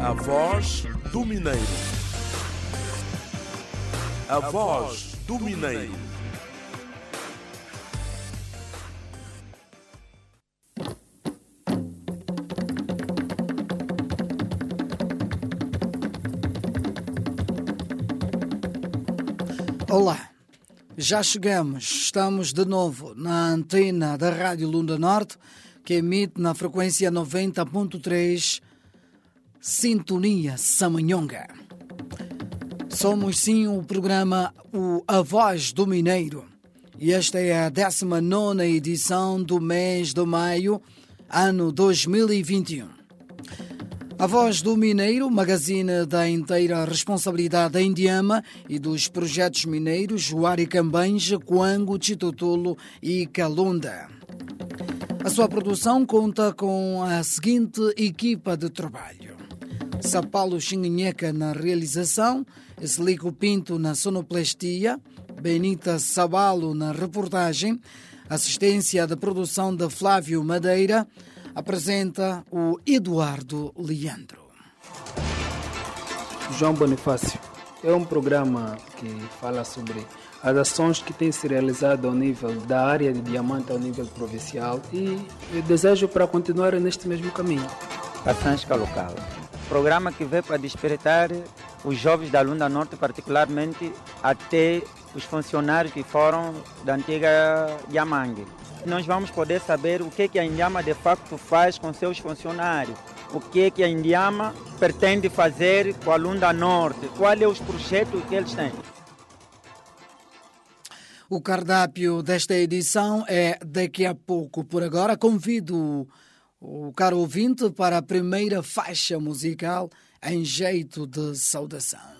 A voz do Mineiro. A voz do Mineiro. Olá, já chegamos, estamos de novo na antena da Rádio Lunda Norte, que emite na frequência 90.3, Sintonia Samanhonga. Somos sim o programa o A Voz do Mineiro e esta é a 19 edição do mês de maio, ano 2021. A Voz do Mineiro, magazine da inteira responsabilidade da Indiama e dos projetos mineiros Juari Cambanja, Coango, Chitotolo e Calunda. A sua produção conta com a seguinte equipa de trabalho. Sapalo Xinguinheca na realização, Slico Pinto na sonoplastia, Benita Sabalo na reportagem, assistência de produção de Flávio Madeira, apresenta o Eduardo Leandro. João Bonifácio é um programa que fala sobre as ações que têm se realizado ao nível da área de diamante ao nível provincial e eu desejo para continuar neste mesmo caminho. Passansca Local, programa que veio para despertar os jovens da Lunda Norte, particularmente até os funcionários que foram da antiga Yamangue nós vamos poder saber o que, que a Indiama de facto faz com seus funcionários, o que, que a Indiama pretende fazer com a Lunda Norte, quais são os projetos que eles têm. O cardápio desta edição é daqui a pouco. Por agora, convido o caro ouvinte para a primeira faixa musical em jeito de saudação.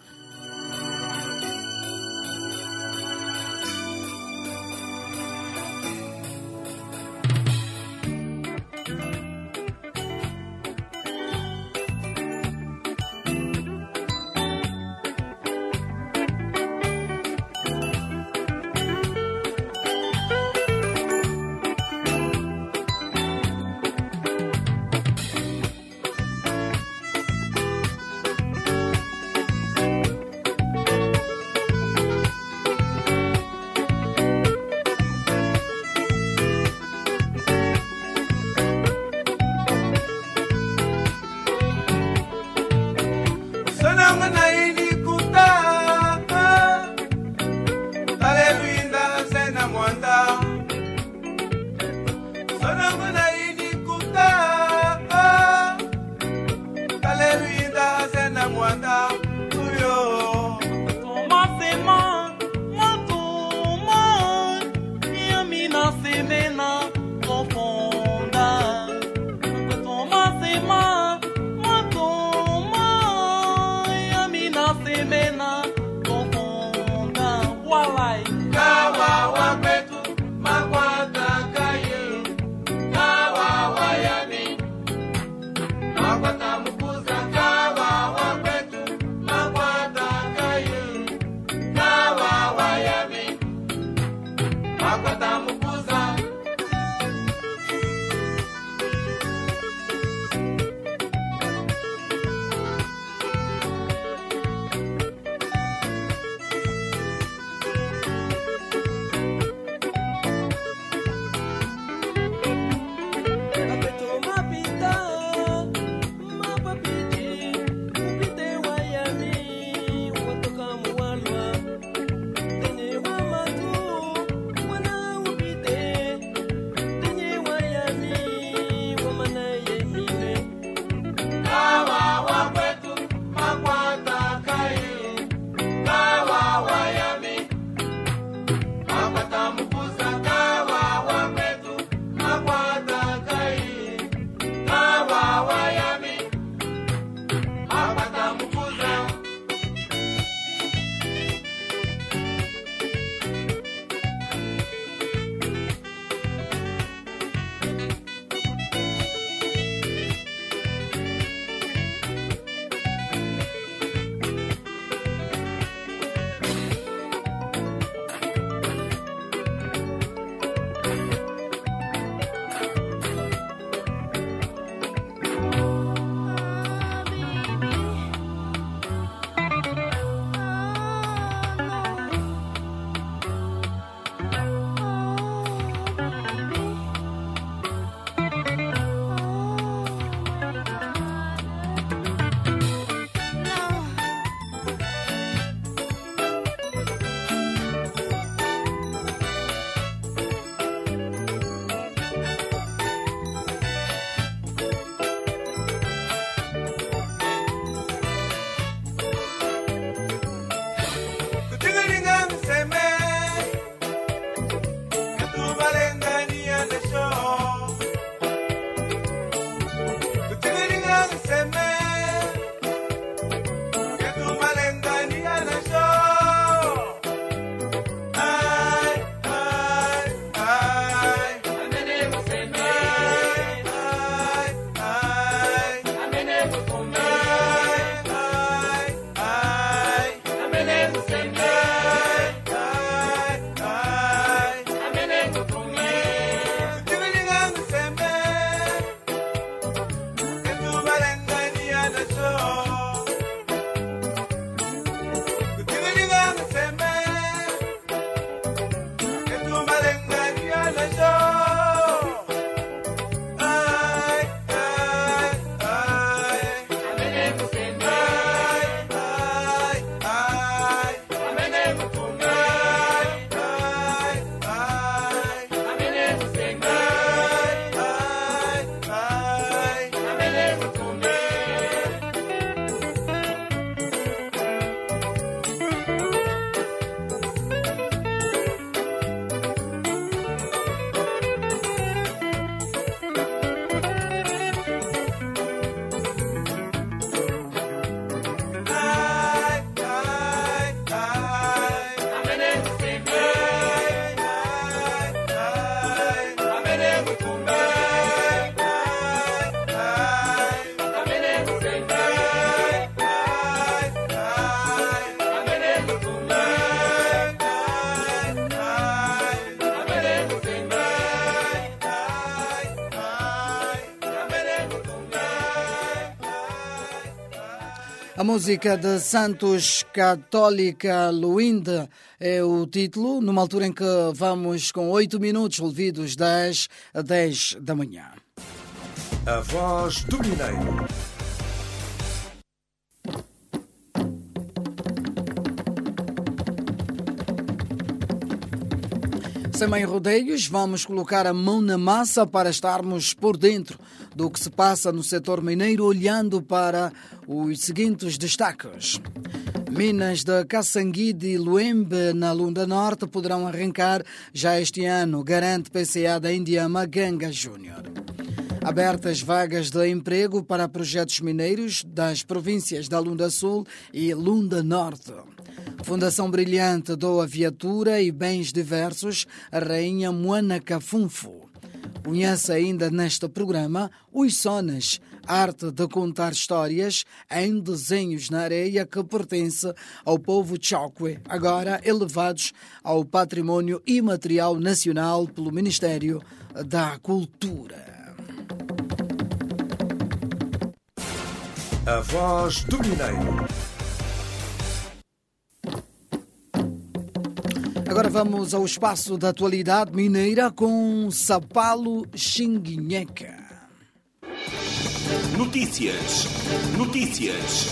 Música de Santos Católica Luinde é o título, numa altura em que vamos com 8 minutos ouvidos 10 a 10 da manhã. A voz do Mineiro. Sem mais rodeios, vamos colocar a mão na massa para estarmos por dentro do que se passa no setor mineiro, olhando para os seguintes destaques. Minas de Caçanguide e Luembe, na Lunda Norte, poderão arrancar já este ano, garante PCA da Indiama Ganga Júnior. Abertas vagas de emprego para projetos mineiros das províncias da Lunda Sul e Lunda Norte. Fundação Brilhante doa viatura e bens diversos à Rainha Moana Cafunfo. Conhece ainda neste programa os Sonas, arte de contar histórias em desenhos na areia que pertence ao povo Chokwe, agora elevados ao património imaterial nacional pelo Ministério da Cultura. A voz do Mineiro. Agora vamos ao espaço da atualidade mineira com Sapalo Xinguinheca. Notícias. Notícias.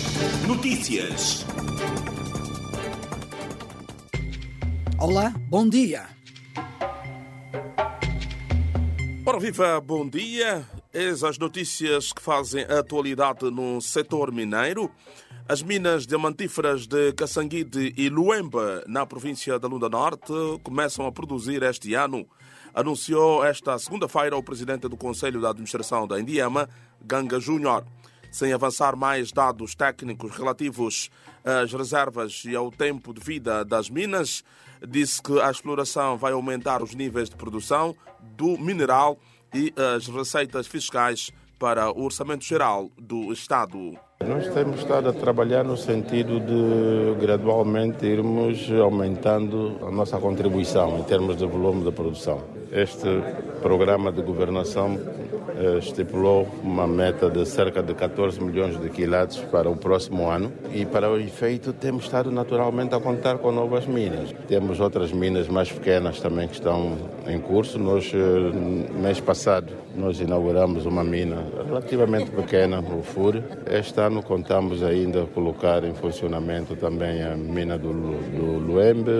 Notícias. Olá, bom dia. Ora viva, bom dia. Eis as notícias que fazem a atualidade no setor mineiro. As minas diamantíferas de Caçanguide e Luemba, na província da Lunda Norte, começam a produzir este ano. Anunciou esta segunda-feira o presidente do Conselho de Administração da Indiama, Ganga Júnior. Sem avançar mais dados técnicos relativos às reservas e ao tempo de vida das minas, disse que a exploração vai aumentar os níveis de produção do mineral e as receitas fiscais para o Orçamento Geral do Estado. Nós temos estado a trabalhar no sentido de gradualmente irmos aumentando a nossa contribuição em termos de volume de produção. Este programa de governação eh, estipulou uma meta de cerca de 14 milhões de quilates para o próximo ano e para o efeito temos estado naturalmente a contar com novas minas. Temos outras minas mais pequenas também que estão em curso. Nós, eh, mês passado, nós inauguramos uma mina relativamente pequena, o FUR. Este ano contamos ainda colocar em funcionamento também a mina do, do Luembe,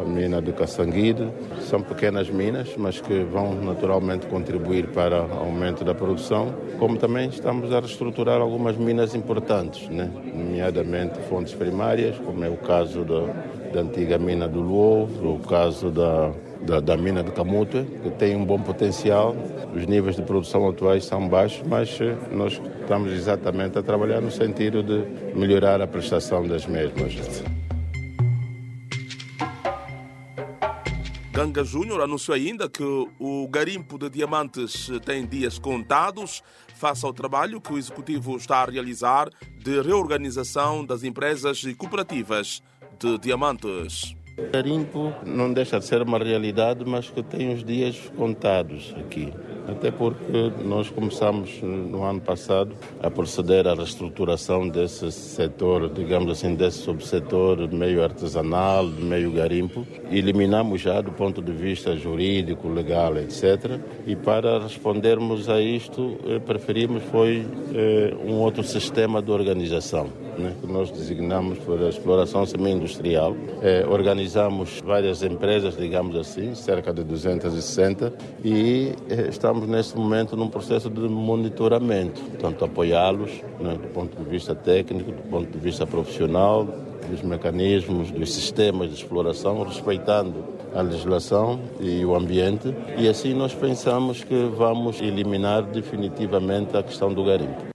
a mina do Caçanguide. São pequenas minas, mas que vão naturalmente contribuir para o aumento da produção, como também estamos a reestruturar algumas minas importantes, né? nomeadamente fontes primárias, como é o caso da, da antiga mina do Luo, o caso da da, da, mina de Camuto, que tem um bom potencial. Os níveis de produção atuais são baixos, mas nós estamos exatamente a trabalhar no sentido de melhorar a prestação das mesmas. Ganga Júnior anunciou ainda que o garimpo de diamantes tem dias contados face ao trabalho que o Executivo está a realizar de reorganização das empresas e cooperativas de diamantes. O garimpo não deixa de ser uma realidade, mas que tem os dias contados aqui. Até porque nós começamos no ano passado a proceder à reestruturação desse setor, digamos assim, desse subsetor meio artesanal, meio garimpo. Eliminamos já do ponto de vista jurídico, legal, etc. E para respondermos a isto, eh, preferimos foi eh, um outro sistema de organização, né, que nós designamos por exploração semi-industrial. Eh, organizamos várias empresas, digamos assim, cerca de 260, e estamos estamos neste momento num processo de monitoramento, portanto apoiá-los né, do ponto de vista técnico, do ponto de vista profissional, dos mecanismos, dos sistemas de exploração, respeitando a legislação e o ambiente, e assim nós pensamos que vamos eliminar definitivamente a questão do garimpo.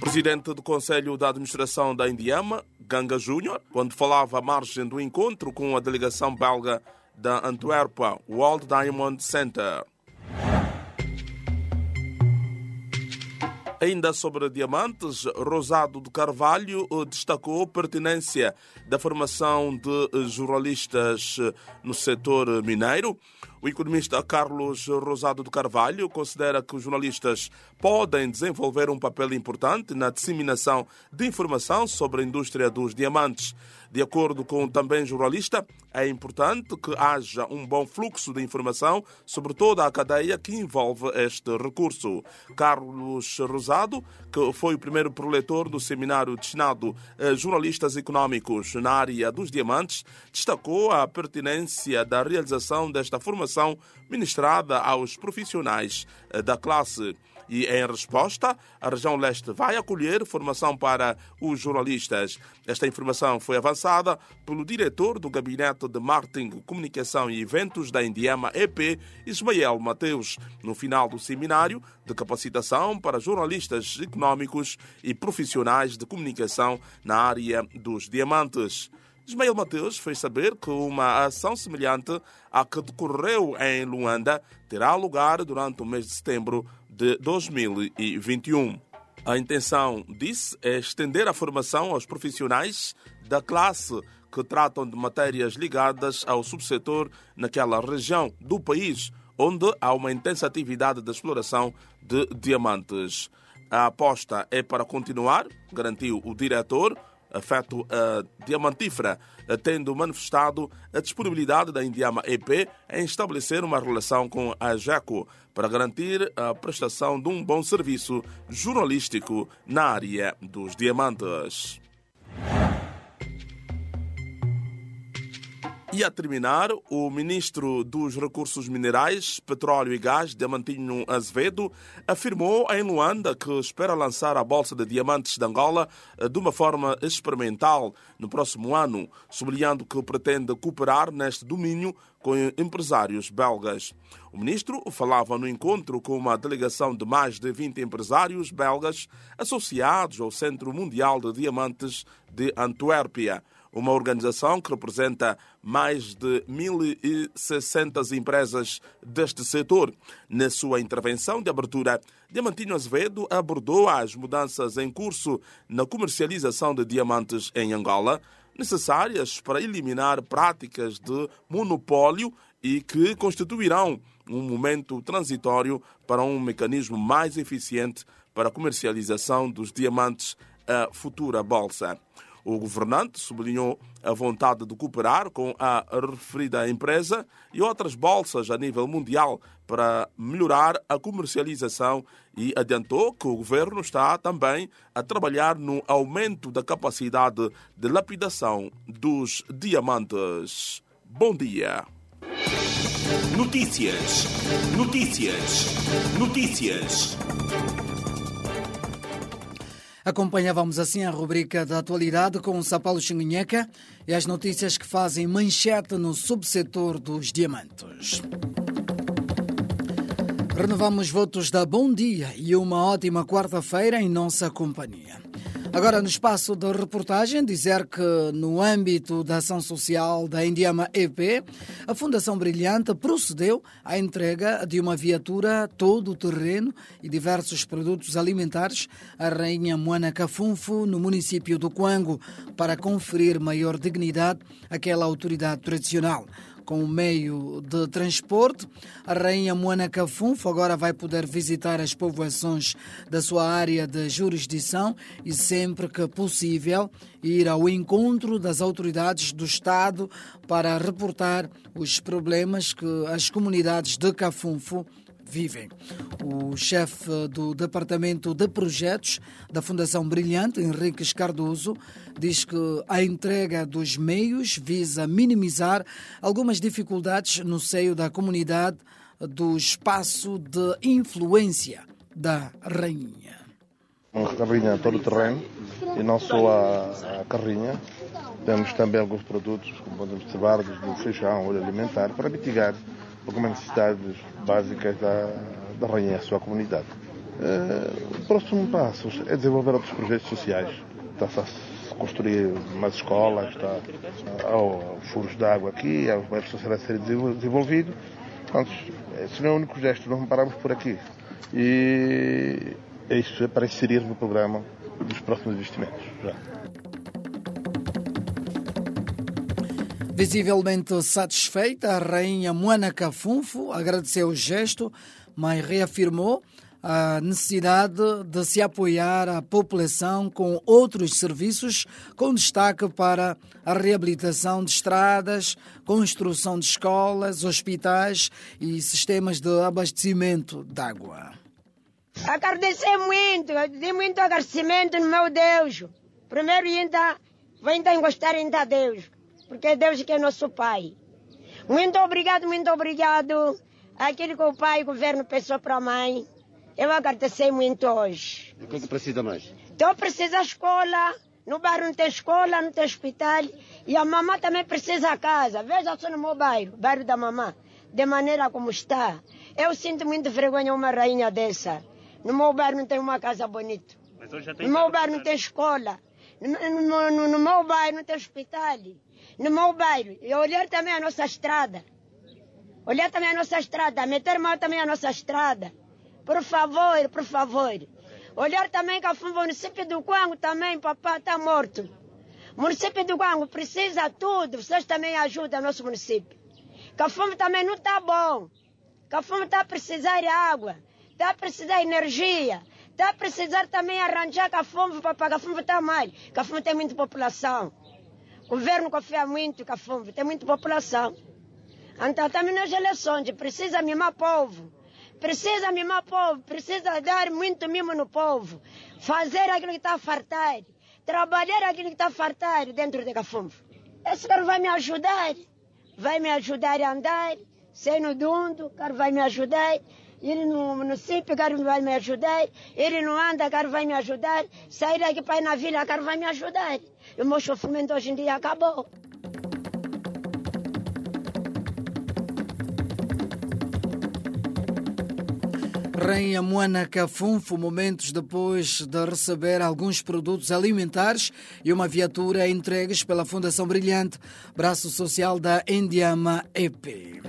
Presidente do Conselho da Administração da Indiama, Ganga Júnior, quando falava à margem do encontro com a delegação belga da Antuérpia World Diamond Center. Ainda sobre diamantes, Rosado de Carvalho destacou a pertinência da formação de jornalistas no setor mineiro. O economista Carlos Rosado de Carvalho considera que os jornalistas podem desenvolver um papel importante na disseminação de informação sobre a indústria dos diamantes. De acordo com também jornalista, é importante que haja um bom fluxo de informação sobre toda a cadeia que envolve este recurso. Carlos Rosado, que foi o primeiro preletor do seminário destinado a jornalistas econômicos na área dos diamantes, destacou a pertinência da realização desta formação ministrada aos profissionais da classe. E, em resposta, a região leste vai acolher formação para os jornalistas. Esta informação foi avançada pelo diretor do Gabinete de Marketing, Comunicação e Eventos da Indiama EP, Ismael Mateus, no final do seminário de capacitação para jornalistas econômicos e profissionais de comunicação na área dos diamantes. Ismael Mateus fez saber que uma ação semelhante à que decorreu em Luanda terá lugar durante o mês de setembro de 2021. A intenção, disse, é estender a formação aos profissionais da classe que tratam de matérias ligadas ao subsetor naquela região do país onde há uma intensa atividade de exploração de diamantes. A aposta é para continuar, garantiu o diretor, afeto a diamantífera, tendo manifestado a disponibilidade da Indiama EP em estabelecer uma relação com a JECO para garantir a prestação de um bom serviço jornalístico na área dos diamantes. E a terminar, o ministro dos Recursos Minerais, Petróleo e Gás, Diamantino Azevedo, afirmou em Luanda que espera lançar a Bolsa de Diamantes de Angola de uma forma experimental no próximo ano, sublinhando que pretende cooperar neste domínio com empresários belgas. O ministro falava no encontro com uma delegação de mais de 20 empresários belgas associados ao Centro Mundial de Diamantes de Antuérpia uma organização que representa mais de 1.600 empresas deste setor. Na sua intervenção de abertura, Diamantino Azevedo abordou as mudanças em curso na comercialização de diamantes em Angola, necessárias para eliminar práticas de monopólio e que constituirão um momento transitório para um mecanismo mais eficiente para a comercialização dos diamantes à futura bolsa. O governante sublinhou a vontade de cooperar com a referida empresa e outras bolsas a nível mundial para melhorar a comercialização e adiantou que o governo está também a trabalhar no aumento da capacidade de lapidação dos diamantes. Bom dia. Notícias. Notícias. Notícias. Acompanhávamos assim a rubrica da atualidade com o Sapalo Xingunheca e as notícias que fazem manchete no subsetor dos diamantes. Renovamos votos da Bom Dia e uma ótima quarta-feira em nossa companhia. Agora, no espaço da reportagem, dizer que no âmbito da ação social da Indiama EP, a Fundação Brilhante procedeu à entrega de uma viatura todo terreno e diversos produtos alimentares à Rainha Moana Cafunfo, no município do Coango, para conferir maior dignidade àquela autoridade tradicional com o meio de transporte. A rainha Moana Cafunfo agora vai poder visitar as povoações da sua área de jurisdição e, sempre que possível, ir ao encontro das autoridades do Estado para reportar os problemas que as comunidades de Cafunfo vivem. O chefe do Departamento de Projetos da Fundação Brilhante, Henrique Cardoso, diz que a entrega dos meios visa minimizar algumas dificuldades no seio da comunidade do espaço de influência da rainha. Uma carrinha todo terreno e não só a, a carrinha. Temos também alguns produtos, como podemos observar, do feijão, óleo alimentar, para mitigar algumas necessidades básicas da, da rainha, a sua comunidade. Uh, o próximo passo é desenvolver outros projetos sociais. Está-se a construir mais escolas, está, há furos de água aqui, há os bairros sociais a serem desenvolvidos. Portanto, esse não é o único gesto, não paramos por aqui. E é isso, é para inserir no programa dos próximos investimentos. Já. Visivelmente satisfeita, a rainha Moana Cafunfo agradeceu o gesto, mas reafirmou a necessidade de se apoiar a população com outros serviços, com destaque para a reabilitação de estradas, construção de escolas, hospitais e sistemas de abastecimento de água. Agradecer muito, de muito agradecimento no meu Deus. Primeiro ainda, vou ainda gostar ainda a Deus, porque é Deus que é nosso Pai. Muito obrigado, muito obrigado. Aquilo que o Pai, o governo, pensou para a mãe. Eu agradecer muito hoje. O que, é precisa mais? Então precisa de escola. No bairro não tem escola, não tem hospital. E a mamã também precisa casa. Veja só no meu bairro, bairro da mamã. De maneira como está. Eu sinto muito vergonha uma rainha dessa. No meu bairro não tem uma casa bonita. no meu bairro não tem escola. No, no, no, no, meu bairro não tem hospital. No meu bairro. E olhar também a nossa estrada. Olhar também a nossa estrada. Meter mal também a nossa estrada. Por favor, por favor. Olhar também que o município do Quango também, papá, está morto. O município do Quango precisa tudo. Vocês também ajudam nosso município. Cafumo também não está bom. Cafumo está a precisar de água. Está a precisar de energia. Está a precisar também arranjar Cafumo para Cafumo está mal. Cafumo tem muita população. O governo confia muito em Cafumo. Tem muita população. Então também nas eleições precisa mimar povo. Precisa mimar o povo, precisa dar muito mimo no povo, fazer aquilo que está a fartar, trabalhar aquilo que está a fartar dentro de Cafumbo. Esse cara vai me ajudar, vai me ajudar a andar, sem no dundo, cara vai me ajudar, ele no município, cara vai me ajudar, ele não anda, cara vai me ajudar, sair aqui para ir na vila, cara vai me ajudar. O meu sofrimento hoje em dia acabou. Rainha Moana Cafunfo, momentos depois de receber alguns produtos alimentares e uma viatura entregues pela Fundação Brilhante, braço social da Indiama EP.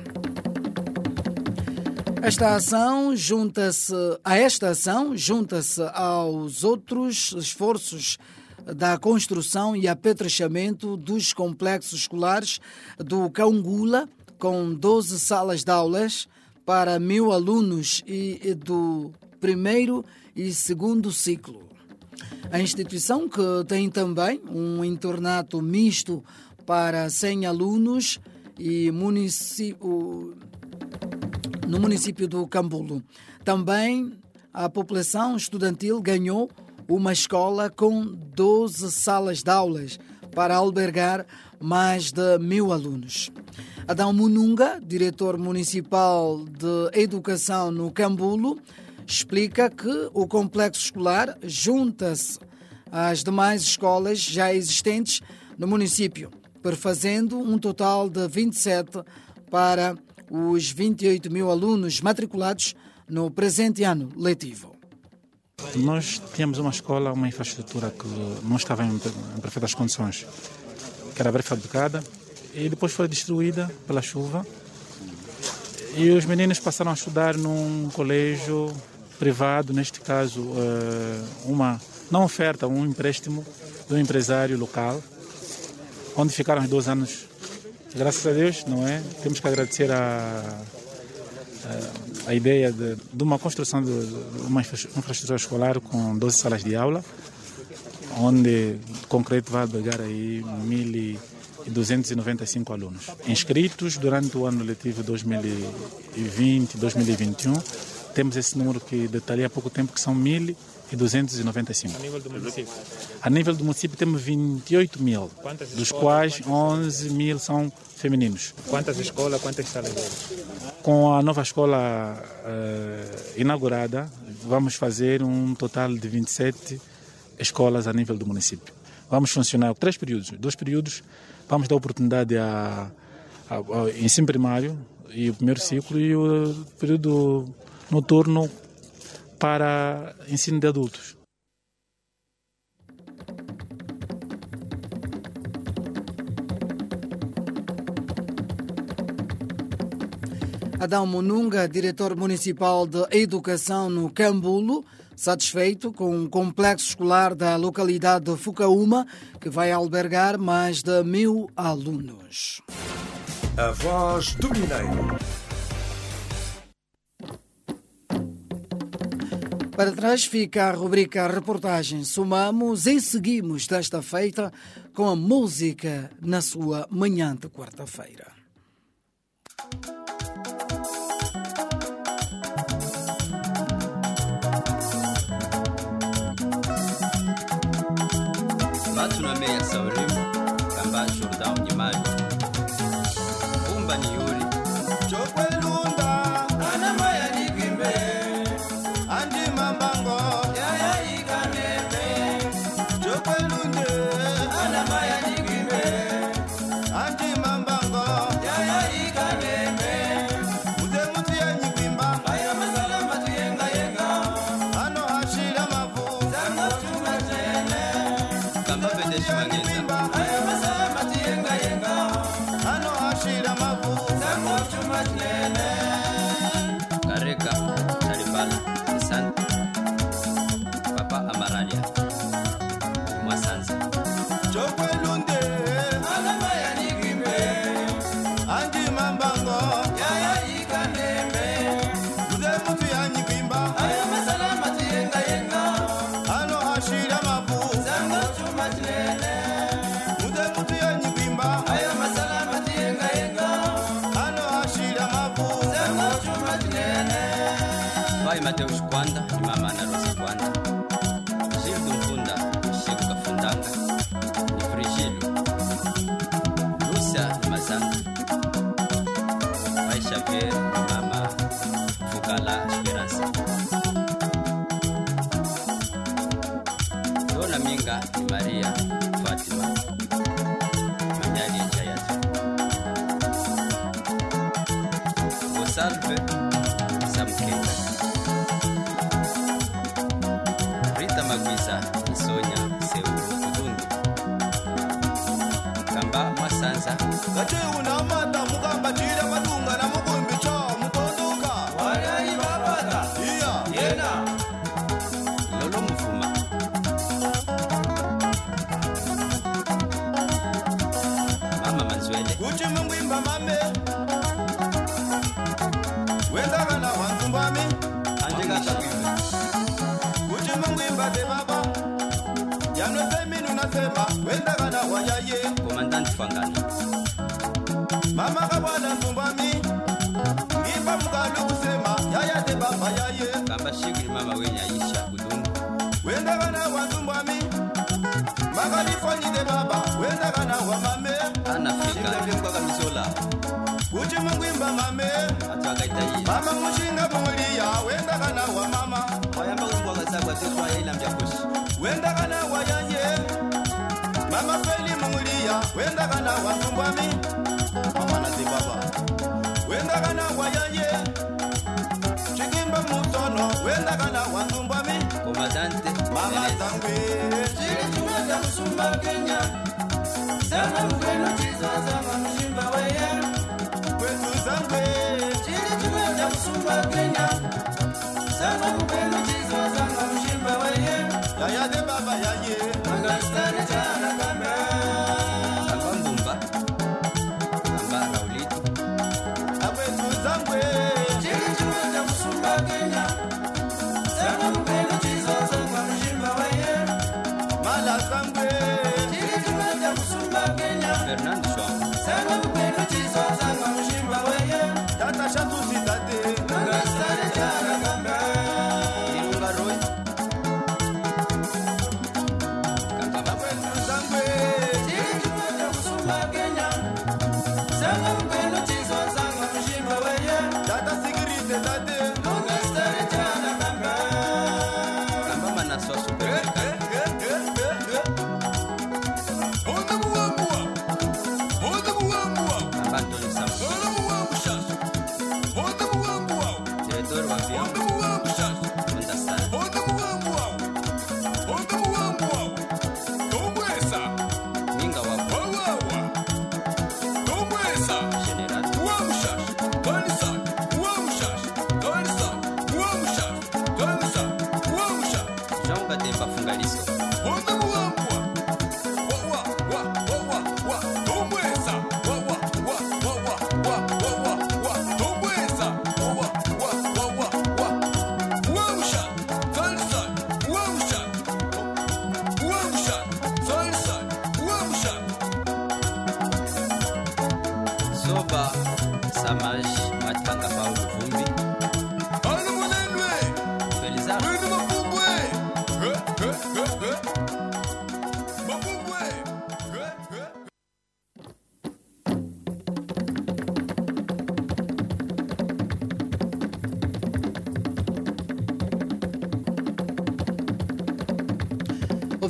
Esta ação junta-se a esta ação junta-se aos outros esforços da construção e apetrechamento dos complexos escolares do Caungula, com 12 salas de aulas para mil alunos e do primeiro e segundo ciclo. A instituição, que tem também um internato misto para 100 alunos e município, no município do Cambulo. Também a população estudantil ganhou uma escola com 12 salas de aulas para albergar mais de mil alunos. Adão Mununga, diretor municipal de educação no Cambulo, explica que o complexo escolar junta-se às demais escolas já existentes no município, perfazendo um total de 27 para os 28 mil alunos matriculados no presente ano letivo. Nós tínhamos uma escola, uma infraestrutura que não estava em perfeitas condições, que era pré-fabricada e depois foi destruída pela chuva. E os meninos passaram a estudar num colégio privado, neste caso, eh, uma não oferta, um empréstimo do empresário local, onde ficaram os dois anos. Graças a Deus, não é? Temos que agradecer a, a, a ideia de, de, uma construção de, de uma infraestrutura escolar com 12 salas de aula, onde o concreto vai albergar aí mil e e 295 alunos. Inscritos durante o ano letivo 2020-2021, temos esse número que detalhei há pouco tempo, que são 1.295. A nível do município? A nível do município temos 28 mil, Quantas dos escolas? quais 11 mil são femininos. Quantas escolas, quantas salas Com a nova escola uh, inaugurada, vamos fazer um total de 27 escolas a nível do município. Vamos funcionar três períodos, dois períodos vamos dar oportunidade a, a, a, ensino primário e o primeiro ciclo e o período noturno para ensino de adultos. Adão Monunga, diretor municipal de Educação no Cambulo, satisfeito com o complexo escolar da localidade de Fucaúma, que vai albergar mais de mil alunos. A voz do Mineiro. Para trás fica a rubrica Reportagem Sumamos e seguimos desta feita com a música na sua manhã de quarta-feira.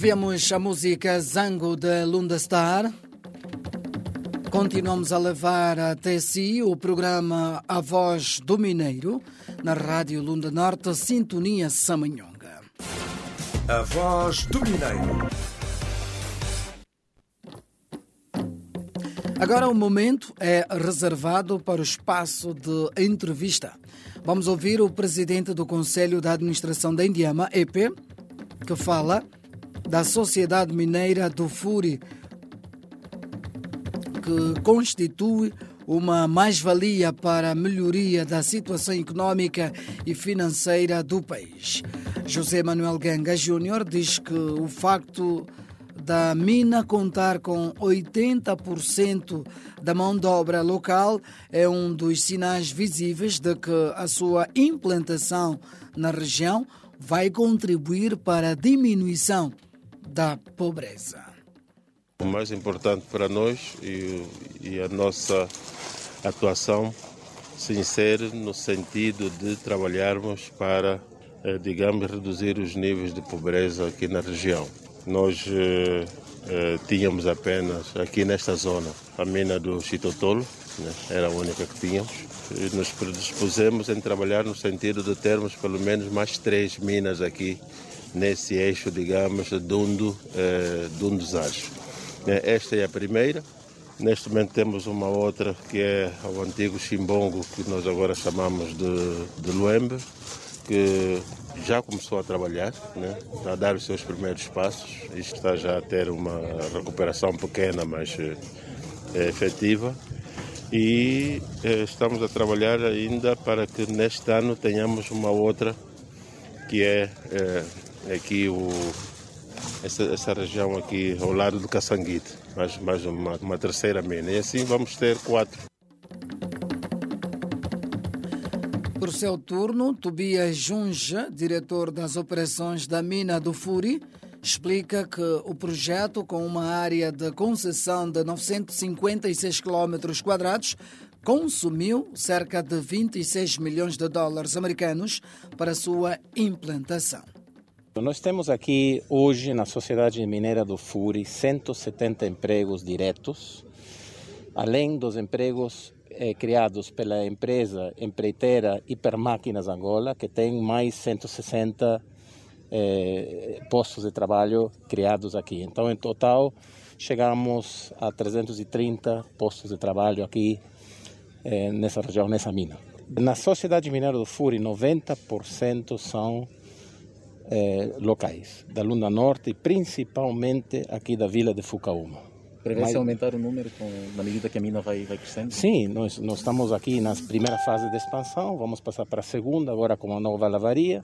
Ouvimos a música Zango de Lunda Star. Continuamos a levar até si o programa A Voz do Mineiro na Rádio Lunda Norte, Sintonia Samanhonga. A Voz do Mineiro. Agora o momento é reservado para o espaço de entrevista. Vamos ouvir o presidente do Conselho da Administração da Indiama, EP, que fala da Sociedade Mineira do Furi, que constitui uma mais-valia para a melhoria da situação econômica e financeira do país. José Manuel Ganga Júnior diz que o facto da mina contar com 80% da mão de obra local é um dos sinais visíveis de que a sua implantação na região vai contribuir para a diminuição da pobreza. O mais importante para nós e, e a nossa atuação se insere no sentido de trabalharmos para, eh, digamos, reduzir os níveis de pobreza aqui na região. Nós eh, eh, tínhamos apenas aqui nesta zona a mina do Chitotolo, né? era a única que tínhamos. E nos predispusemos em trabalhar no sentido de termos pelo menos mais três minas aqui nesse eixo, digamos, Dundo, eh, Dundo-Zajo. Esta é a primeira. Neste momento temos uma outra que é o antigo Chimbongo, que nós agora chamamos de, de Luembe, que já começou a trabalhar, né? a dar os seus primeiros passos. Isto está já a ter uma recuperação pequena, mas é, efetiva. E é, estamos a trabalhar ainda para que neste ano tenhamos uma outra, que é, é aqui o, essa, essa, região aqui ao lado do Caçanguite, mais, mais uma, uma terceira mina. E assim vamos ter quatro. Por seu turno, Tobias Junja, diretor das operações da mina do Furi, explica que o projeto, com uma área de concessão de 956 km quadrados, consumiu cerca de 26 milhões de dólares americanos para sua implantação. Nós temos aqui hoje na Sociedade Mineira do Furi 170 empregos diretos, além dos empregos eh, criados pela empresa empreiteira Hipermáquinas Angola, que tem mais 160 eh, postos de trabalho criados aqui. Então, em total, chegamos a 330 postos de trabalho aqui eh, nessa região, nessa mina. Na Sociedade Mineira do Furi, 90% são locais, da Lunda Norte principalmente aqui da vila de Fucaúma. Prevê-se aumentar o número com, na medida que a mina vai, vai crescendo? Sim, nós, nós estamos aqui na primeira fase de expansão, vamos passar para a segunda, agora com a nova lavaria,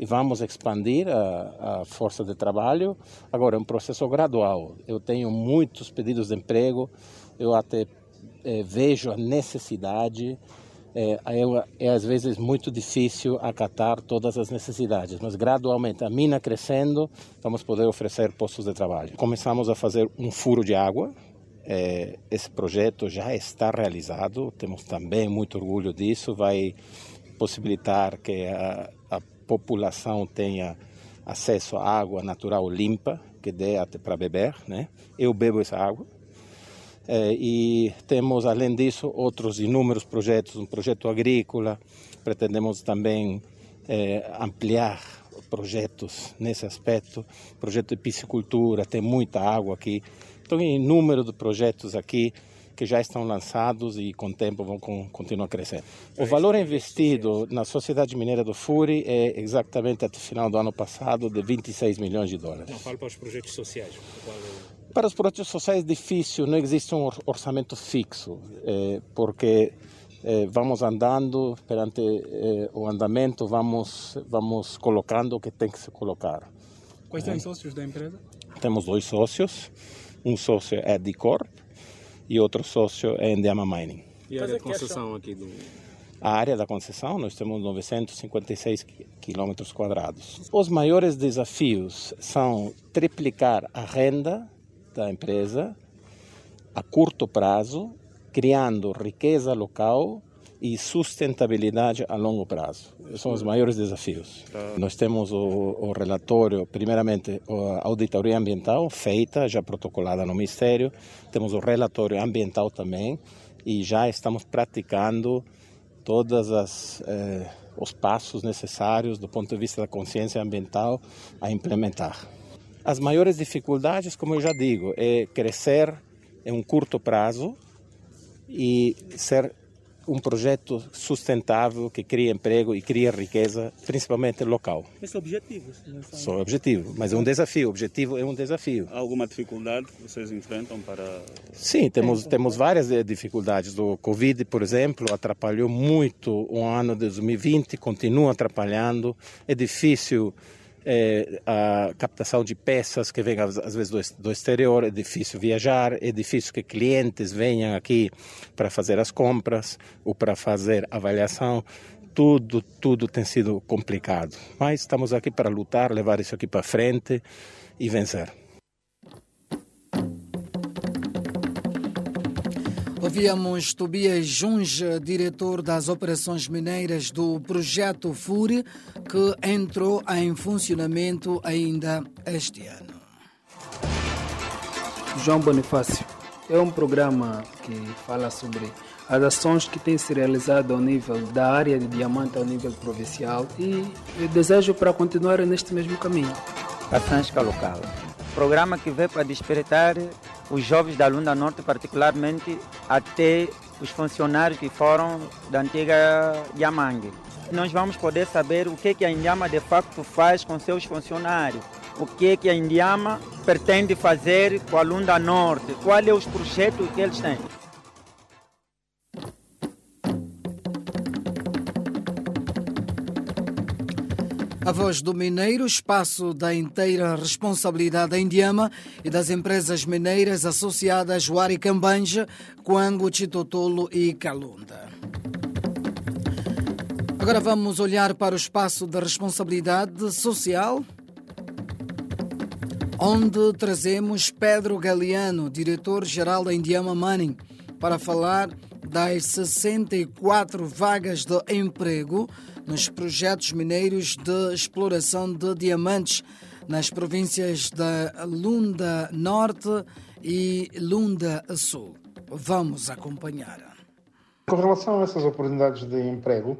e vamos expandir a, a força de trabalho. Agora, é um processo gradual. Eu tenho muitos pedidos de emprego, eu até eh, vejo a necessidade é, é, é, às vezes muito difícil acatar todas as necessidades, mas gradualmente, a mina crescendo, vamos poder oferecer postos de trabalho. Começamos a fazer um furo de água, é, esse projeto já está realizado, temos também muito orgulho disso, vai possibilitar que a, a população tenha acesso à água natural limpa, que dê até para beber, né? Eu bebo essa água, e temos, além disso, outros inúmeros projetos, um projeto agrícola, pretendemos também eh, ampliar projetos nesse aspecto, projeto de piscicultura, tem muita água aqui, então inúmeros de projetos aqui que já estão lançados e com o tempo vão continuar crescendo. O valor investido na Sociedade Mineira do Furi é exatamente até o final do ano passado de 26 milhões de dólares. Não, falo para os projetos sociais. Para os projetos sociais é difícil, não existe um orçamento fixo, eh, porque eh, vamos andando perante eh, o andamento, vamos vamos colocando o que tem que se colocar. Quais são os sócios da empresa? Temos dois sócios, um sócio é de Corp e outro sócio é Endiama Mining. E a área de concessão aqui do... A área da concessão, nós temos 956 quilômetros quadrados. Os maiores desafios são triplicar a renda da empresa a curto prazo, criando riqueza local e sustentabilidade a longo prazo. São os maiores desafios. Nós temos o, o relatório, primeiramente, a auditoria ambiental feita, já protocolada no Ministério, temos o relatório ambiental também e já estamos praticando todas as eh, os passos necessários do ponto de vista da consciência ambiental a implementar. As maiores dificuldades, como eu já digo, é crescer em um curto prazo e ser um projeto sustentável que cria emprego e cria riqueza, principalmente local. Esses objetivos. São objetivo, mas é um desafio. O objetivo é um desafio. Há alguma dificuldade que vocês enfrentam para. Sim, temos, temos várias eh, dificuldades. O Covid, por exemplo, atrapalhou muito o ano de 2020, continua atrapalhando. É difícil é, a captação de peças que vêm às vezes do, do exterior, é difícil viajar, é difícil que clientes venham aqui para fazer as compras ou para fazer avaliação. Tudo, tudo tem sido complicado. Mas estamos aqui para lutar, levar isso aqui para frente e vencer. Ouvíamos Tobias Junge, diretor das operações mineiras do projeto FURI, que entrou em funcionamento ainda este ano. João Bonifácio é um programa que fala sobre as ações que têm se realizado ao nível da área de diamante ao nível provincial e eu desejo para continuar neste mesmo caminho. A Sansca Local. Programa que veio para despertar os jovens da Lunda Norte, particularmente até os funcionários que foram da antiga Yamangue. Nós vamos poder saber o que, que a Indiama de facto faz com seus funcionários, o que, que a Indiama pretende fazer com a Lunda Norte, quais são os projetos que eles têm. A voz do mineiro, espaço da inteira responsabilidade da Indiama e das empresas mineiras associadas Wari Cambanja, Coango, Chitotolo e Calunda. Agora vamos olhar para o espaço da responsabilidade social, onde trazemos Pedro Galeano, diretor-geral da Indiama Mining, para falar das 64 vagas de emprego nos projetos mineiros de exploração de diamantes nas províncias da Lunda Norte e Lunda Sul. Vamos acompanhar. Com relação a essas oportunidades de emprego,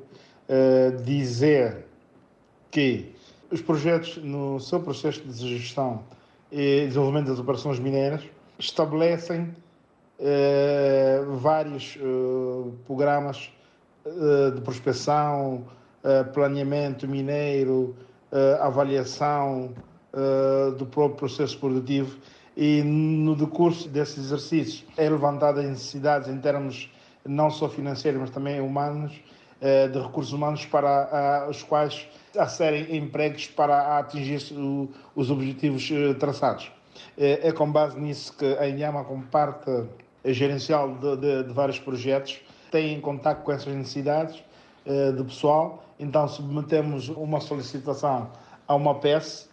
uh, dizer que os projetos, no seu processo de gestão e desenvolvimento das operações mineiras, estabelecem uh, vários uh, programas de prospecção, planeamento mineiro, avaliação do próprio processo produtivo e no decurso desse exercício é levantada as necessidades em termos não só financeiros, mas também humanos, de recursos humanos para os quais a serem empregos para atingir os objetivos traçados. É com base nisso que a Inhama, como parte gerencial de, de, de vários projetos, tem em contato com essas necessidades de pessoal. Então submetemos uma solicitação a uma PES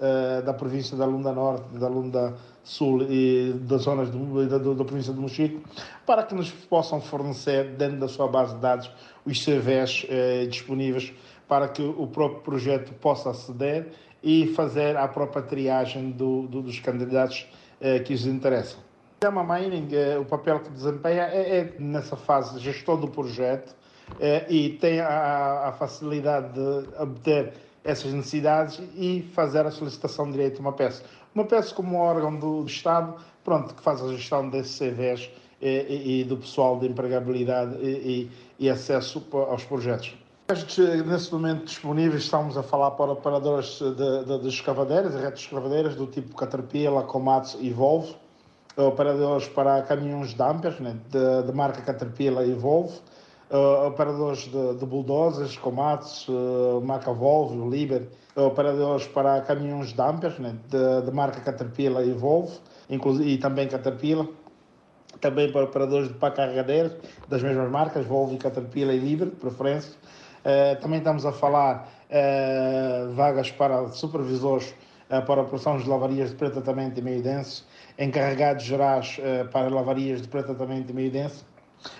da província da Lunda Norte, da Lunda Sul e das zonas do, da, da, província de Mochico, para que nos possam fornecer, dentro da sua base de dados, os CVs eh, disponíveis para que o próprio projeto possa aceder e fazer a própria triagem do, do, dos candidatos eh, que os interessam. A Mining, eh, o papel que desempenha é, é, nessa fase gestor do projeto eh, e tem a, a facilidade de obter essas necessidades e fazer a solicitação de direito a uma peça. Uma peça como órgão do Estado, pronto, que faz a gestão desses CVs e, e, e do pessoal de empregabilidade e, e, acesso aos projetos. Nesse momento disponíveis estamos a falar para operadores de, de, de escavadeiras, redes escavadeiras do tipo Caterpillar, Komatsu e Volvo, operadores para caminhões dumpers, né, de, de marca Caterpillar e Volvo, uh, operadores de, de bulldozers, Komatsu, uh, Volvo, Liber, operadores para caminhões dumpers, né, de, de marca Caterpillar e Volvo, e também Caterpillar, também para operadores de pá carregadeiros, das mesmas marcas, Volvo e Caterpillar e Liber, preferência. Uh, também estamos a falar uh, vagas para supervisores para operações de lavarias de pré-tratamento e meio denso, encarregados gerais para lavarias de pré-tratamento e meio denso,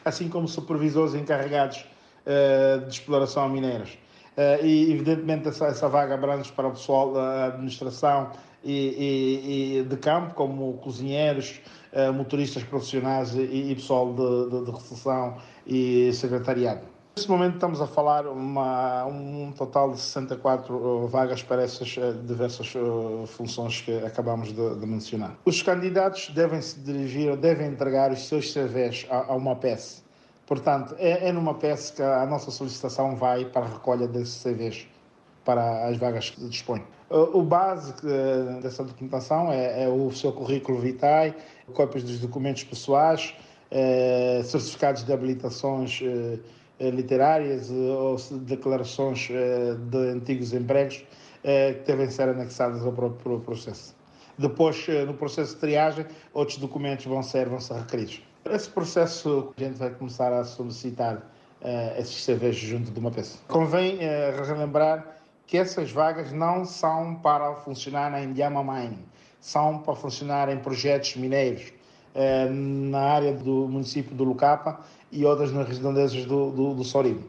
assim como supervisores encarregados eh, de exploração mineiras. Eh, e, evidentemente, essa, essa vaga abrange para o pessoal da administração e, e- e de campo, como cozinheiros, eh, motoristas profissionais e, e pessoal de, de, de recepção e secretariado. Neste momento estamos a falar uma, um total de 64 vagas para essas eh, diversas eh, funções que acabamos de, de mencionar. Os candidatos devem se dirigir, devem entregar os seus CVs a, a uma PES. Portanto, é, é numa PES que a nossa solicitação vai para a recolha desses CVs para as vagas que dispõe. O base dessa documentação é, é o seu currículo vitae, cópias dos documentos pessoais, eh, certificados de habilitações literárias eh, ou declarações eh, de antigos empregos eh, que devem ser anexadas ao próprio processo. Depois, eh, no processo de triagem, outros documentos vão ser, vão ser requeridos. Esse processo, a gente vai começar a solicitar eh, esses CVs junto de uma peça. Convém eh, relembrar que essas vagas não são para funcionar na Indiama Mining, são para funcionar em projetos mineiros eh, na área do município do Lucapa e outras nas redondezas do, do, do Sorimo.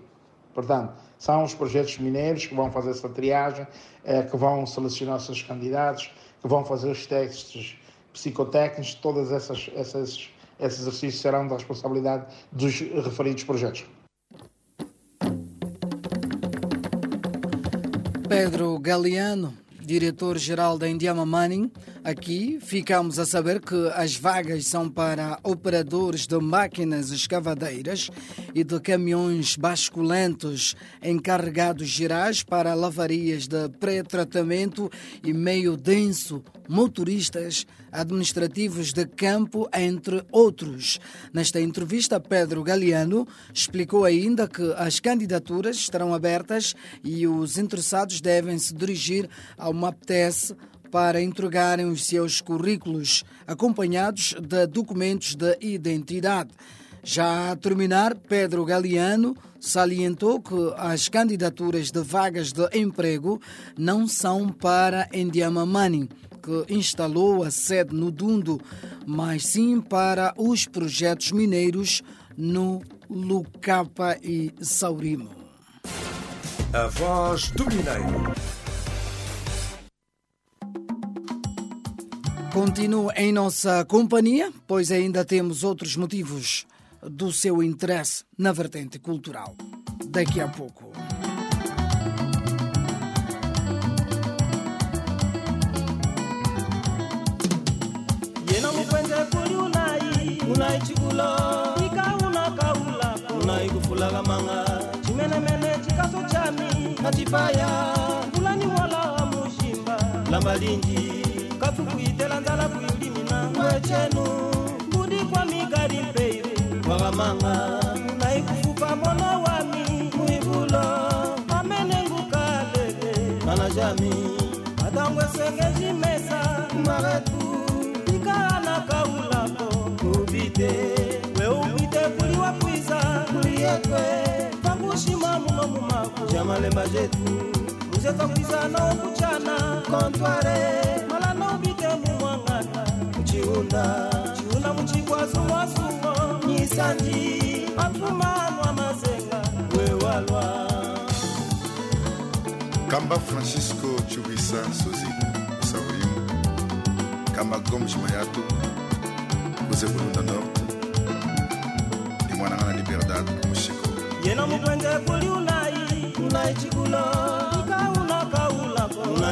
Portanto, são os projetos mineiros que vão fazer essa triagem, eh, que vão selecionar os seus candidatos, que vão fazer os testes psicotécnicos, todos essas, essas, esses exercícios serão da responsabilidade dos referidos projetos. Pedro Galeano, diretor-geral da Indiama Mining. Aqui ficamos a saber que as vagas são para operadores de máquinas escavadeiras e de caminhões basculentos encarregados gerais para lavarias de pré-tratamento e meio denso, motoristas administrativos de campo, entre outros. Nesta entrevista, Pedro Galeano explicou ainda que as candidaturas estarão abertas e os interessados devem se dirigir ao MAPTES para entregarem os seus currículos, acompanhados de documentos de identidade. Já a terminar, Pedro Galeano salientou que as candidaturas de vagas de emprego não são para Indiama Mining, que instalou a sede no Dundo, mas sim para os projetos mineiros no Lucapa e Saurimo. A voz do Mineiro. Continue em nossa companhia, pois ainda temos outros motivos do seu interesse na vertente cultural. Daqui a pouco. yena mukwenze kuli unayi unayi chikulo. Ikauna kaula unayi kufulaga manga chimenemene chikaso chami. Mushimba. Lamba linji tukuitela nzala kuilimina wecenu budikwa mikadi mpeire wakamanga naikufupa mona wami muivulo amenenguka lele. Manajami. Matango esengejimesa maretu pikana kaulapo kubite weubite kuliwa muno mumaku. Jamalemba jetu kamba francisco chukwisa suzi saurimu. Kamba gomes mayatu kuze bulunda norte. Limwanang'ana Liberdad mushiko. Yena mukwenge kuli ulai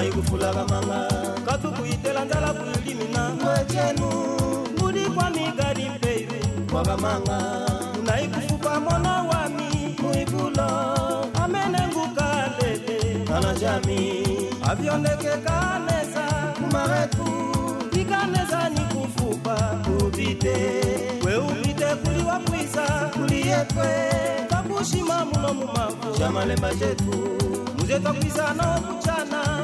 mayi kufulaka manga katukuyitela ndala kuyilimina mwecenu ngudi migadi mpeive kwaka manga unayi kufupa mono wami. Muibulo amene ngukalele kana jami. Avyondekekanesa kumaretu ikanesa nikufupa. Kubite kweubite kuliwakwisa kuliyetwe kakushima muno mumavu cha malemba cetu muzetwakwisa nokucha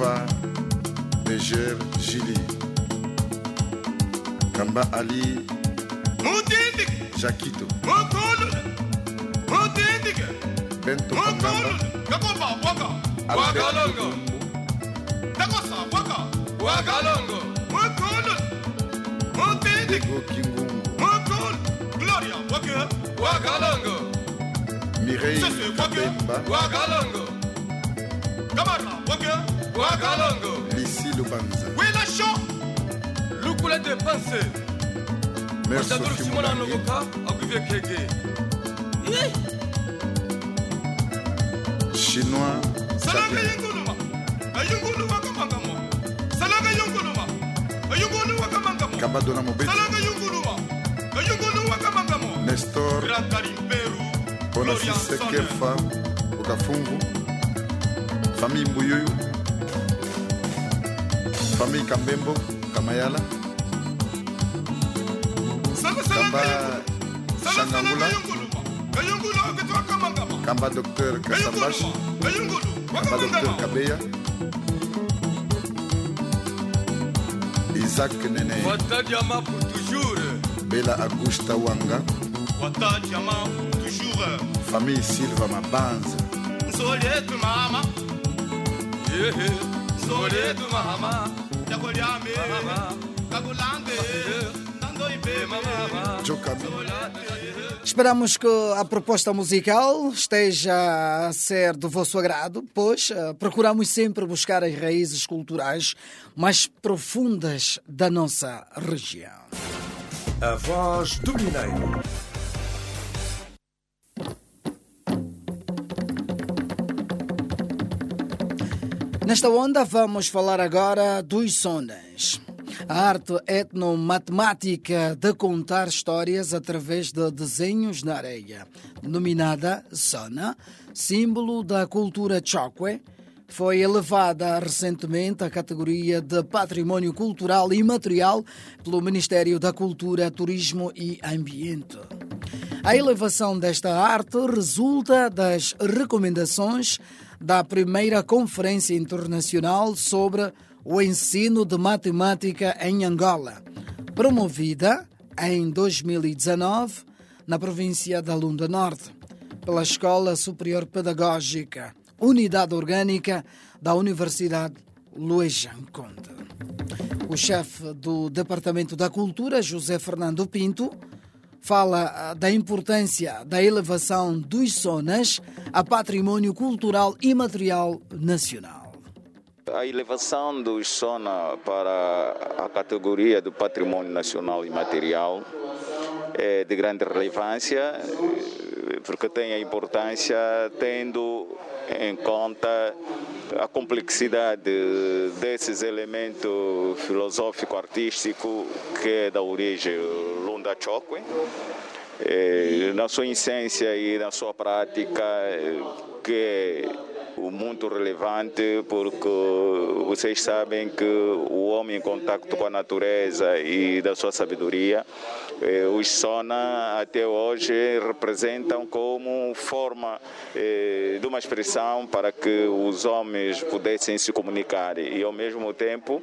Nova, Niger, Gili. Kamba Ali, Jakito, Bento Kamba, Alberto Wagalongo, Mokolo, Montego Kingungu, Mokolo, Gloria Waka, Wagalongo, Mireille Kabemba, Wagalongo, Kamara Waka, wakalongo lisi lupanza wilasho lukula depanse osadolusimona nokoka akuvie keke chinois salaka yunguluma. Ayunguluma kamangamo. Salaka yunguluma. Ayunguluma kamangamo. Kabadona mobeti. Salaka yunguluma. Ayunguluma kamangamo. Nestor. Grand karimperu mpona sisekefa okafungu. Famille mbuyuyu. famille Kambembo, Kamayala, Kamba Shangangula, Kamba Docteur Kasambash, Kamba Docteur Kabeya, Isaac Nene, Bella Augusta Wanga, famille Silva Mabanza, Soleil Mama, Soleil Mama. Esperamos que a proposta musical esteja a ser do vosso agrado, pois eh, procuramos sempre buscar as raízes culturais mais profundas da nossa região. A voz do Mineiro. Nesta onda vamos falar agora dos sonas. A arte etnomatemática de contar histórias através de desenhos na areia, denominada sona, símbolo da cultura chokwe, foi elevada recentemente à categoria de património cultural e material pelo Ministério da Cultura, Turismo e Ambiente. A elevação desta arte resulta das recomendações da primeira Conferência Internacional sobre o Ensino de Matemática em Angola, promovida em 2019 na província da Lunda Norte, pela Escola Superior Pedagógica, Unidade Orgânica da Universidade Luejan Conde. O chefe do Departamento da Cultura, José Fernando Pinto, fala ah, da importância da elevação dos sonas a património cultural e material nacional. A elevação do SONA para a categoria do patrimônio nacional e material é de grande relevância, eh, porque tem a importância tendo em conta a complexidade desses elementos filosófico-artístico que é da origem Lunda Chokwe. Eh, na sua essência e na sua prática, eh, que é muito relevante porque vocês sabem que o homem em contato com a natureza e da sua sabedoria, eh, os Sona até hoje representam como forma eh, de uma expressão para que os homens pudessem se comunicar. E ao mesmo tempo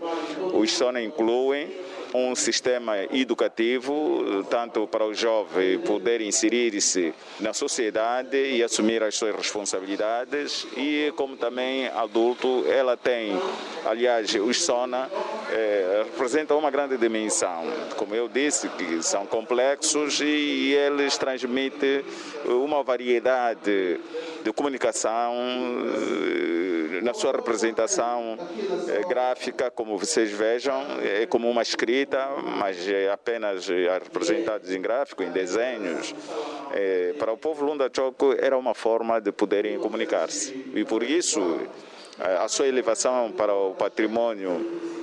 os Sona incluem um sistema educativo, tanto para o jovem poder inserir-se na sociedade e assumir as suas responsabilidades, e como também adulto, ela tem, aliás, os SONA eh, representam uma grande dimensão. Como eu disse, que são complexos e eles transmitem uma variedade de comunicação eh, na sua representação eh, gráfica, como vocês vejam, é como uma escrita, mas é apenas eh, representados em gráfico, em desenhos. Eh, Para o povo Lunda Choco era uma forma de poderem comunicar-se. E por isso, a sua elevação para o patrimônio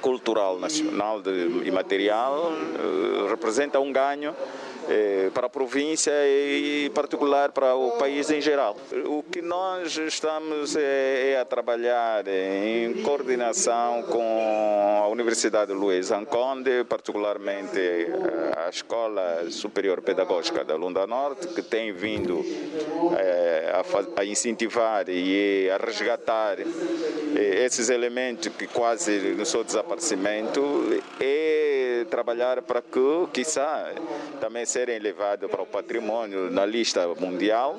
cultural nacional e material representa um ganho eh, para a província e, em particular, para o país em geral. O que nós estamos é, é a trabalhar em coordenação com a Universidade Luiz Anconde, particularmente eh, a Escola Superior Pedagógica da Lunda Norte, que tem vindo a, a incentivar e a resgatar esses elementos que quase no seu desaparecimento e trabalhar para que, quiçá, também serem levados para o patrimônio na lista mundial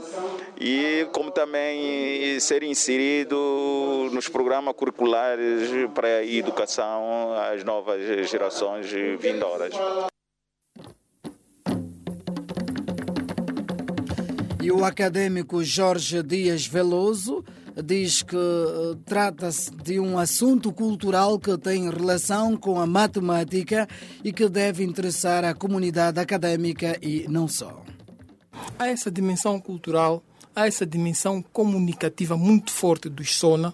e como também ser inserido nos programas curriculares para a educação às novas gerações vindouras. E o acadêmico Jorge Dias Veloso diz que eh, trata-se de um assunto cultural que tem relação com a matemática e que deve interessar a comunidade acadêmica e não só. há essa dimensão cultural, há essa dimensão comunicativa muito forte dos SONA,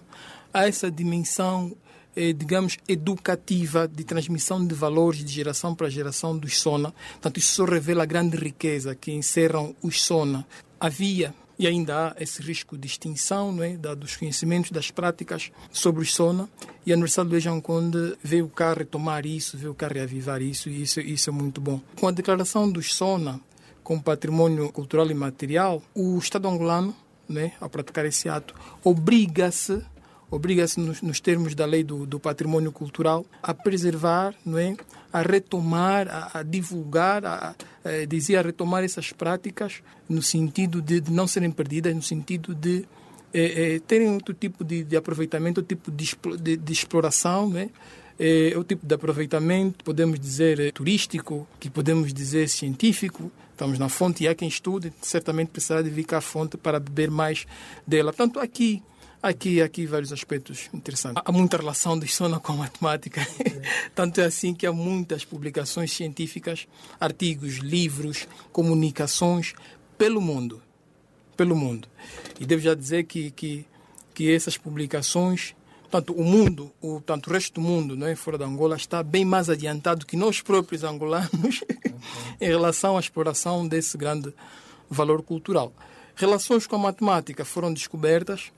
há essa dimensão, eh, digamos, educativa de transmissão de valores de geração para geração dos SONA. Portanto, isso só revela a grande riqueza que encerram os SONA. Havia e ainda há esse risco de extinção não é, da- dos conhecimentos, das práticas sobre os SONA. E a Universidade de Luís Conde veio cá retomar isso, veio cá reavivar isso, e isso, isso é muito bom. Com a declaração dos SONA, como patrimônio cultural e material, o Estado angolano, né, ao praticar esse ato, obriga-se, obriga-se nos, nos termos da lei do, do patrimônio cultural, a preservar, não é, a retomar, a, a divulgar, a, a, dizia, a retomar essas práticas no sentido de, de não serem perdidas, no sentido de eh, eh, terem outro tipo de, de aproveitamento, outro tipo de, de, de exploração, né? É o tipo de aproveitamento, podemos dizer eh, turístico, que podemos dizer científico. Estamos na fonte e há quem estude, certamente precisará de vir cá à fonte para beber mais dela. Portanto, aqui, aqui, aqui vários aspectos interessantes. Há muita relação do sono com a matemática. Tanto é assim que há muitas publicações científicas, artigos, livros, comunicações pelo mundo pelo mundo. E devo já dizer que, que, que essas publicações, tanto o mundo, o, tanto o resto do mundo, não é, fora da Angola, está bem mais adiantado que nós próprios angolanos em relação à exploração desse grande valor cultural. Relações com a matemática foram descobertas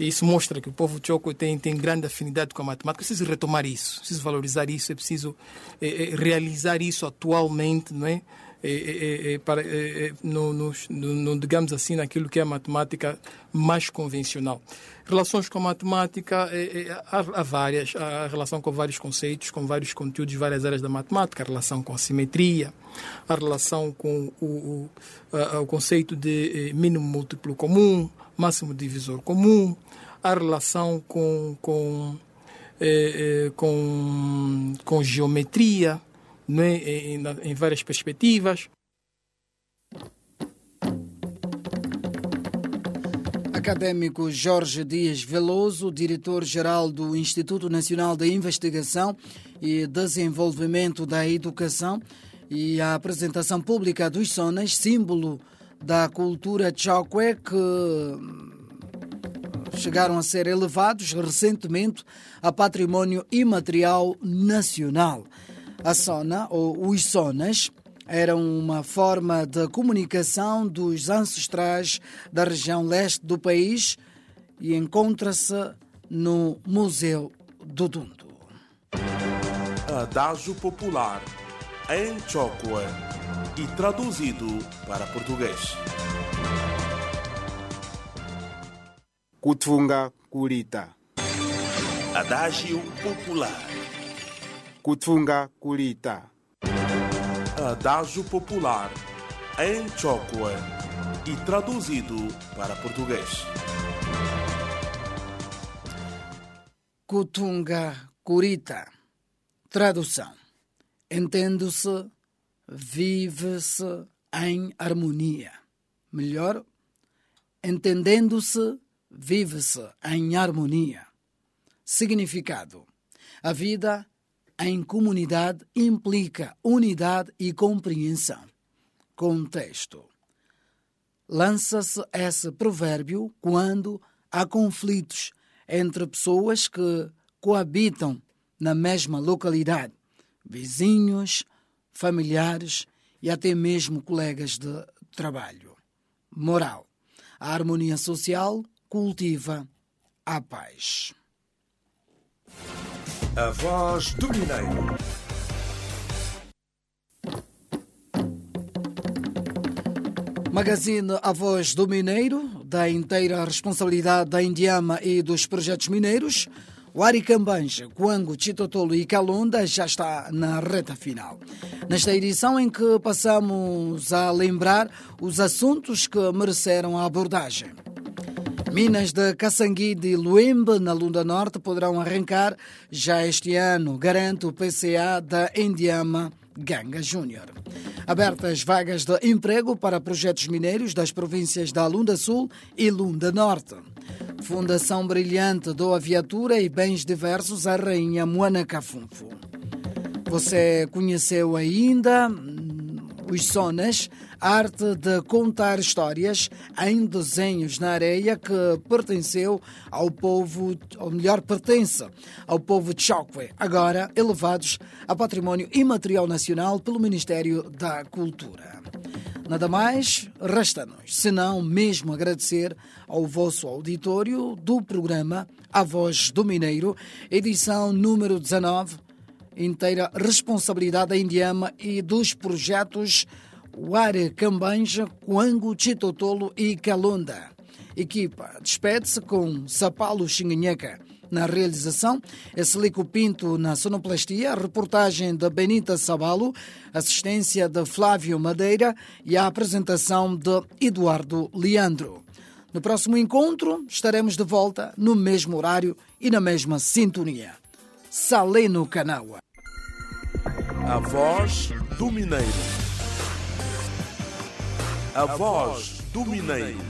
isso mostra que o povo choco tem, tem grande afinidade com a matemática. É preciso retomar isso, é preciso valorizar isso, é preciso eh, eh, realizar isso atualmente, não é? Eh, eh, eh, para, eh, no, no- no, digamos assim, naquilo que é a matemática mais convencional. Relações com a matemática, há, há várias, há relação com vários conceitos, com vários conteúdos, várias áreas da matemática, a relação com a simetria, a relação com o, o, a- o conceito de mínimo múltiplo comum, máximo divisor comum, a relação com, com, eh, eh, com, com geometria, não é? em, em- várias perspectivas. Acadêmico Jorge Dias Veloso, diretor-geral do Instituto Nacional de Investigação e Desenvolvimento da Educação, e a apresentação pública dos sonas, símbolo da cultura chokwe, que hum, chegaram a ser elevados recentemente a património imaterial nacional. A sona, ou os sonas, eram uma forma de comunicação dos ancestrais da região leste do país e encontra-se no Museu do Dundo. Adágio Popular, em Chocua e traduzido para português. Kutfunga kulita. Adágio Popular. Kutfunga kulita. Adágio Popular, em Chocua e traduzido para português. Kutunga Kurita. Tradução. Entende-se, vive-se em harmonia. Melhor, entendendo-se, vive-se em harmonia. Significado: a vida em comunidade implica unidade e compreensão. Contexto: lança-se esse provérbio quando há conflitos entre pessoas que coabitam na mesma localidade, vizinhos, familiares e até mesmo colegas de trabalho. Moral: a harmonia social cultiva a paz. A voz do Mineiro. Magazine A Voz do Mineiro, da inteira responsabilidade da Indiama e dos projetos mineiros. O Aricambanja, Coango, Chitotolo e Calonda já está na reta final. Nesta edição em que passamos a lembrar os assuntos que mereceram a abordagem. Minas de Caçanguide e Luembe, na Lunda Norte, poderão arrancar já este ano, garante o PCA da Indiama Ganga Júnior. Abertas vagas de emprego para projetos mineiros das províncias da Lunda Sul e Lunda Norte. Fundação Brilhante doa viatura e bens diversos à Rainha Moana Cafunfo. Você conheceu ainda os sonas, arte de contar histórias em desenhos na areia que pertenceu ao povo, ou melhor, pertence ao povo Chokwe, agora elevados a património imaterial nacional pelo Ministério da Cultura. Nada mais resta-nos, senão mesmo agradecer ao vosso auditório do programa A Voz do Mineiro, edição número 19, inteira responsabilidade da Indiama e dos projetos Ware Cambanja, Coango, Chitotolo e Calonda. Equipa despede-se com Sapalo Xinganheca na realização, Exelico Pinto na sonoplastia, reportagem de Benita Sabalo, assistência de Flávio Madeira e a apresentação de Eduardo Leandro. No próximo encontro estaremos de volta no mesmo horário e na mesma sintonia. Saleno Canaua. A voz do Mineiro. A voz do Mineiro.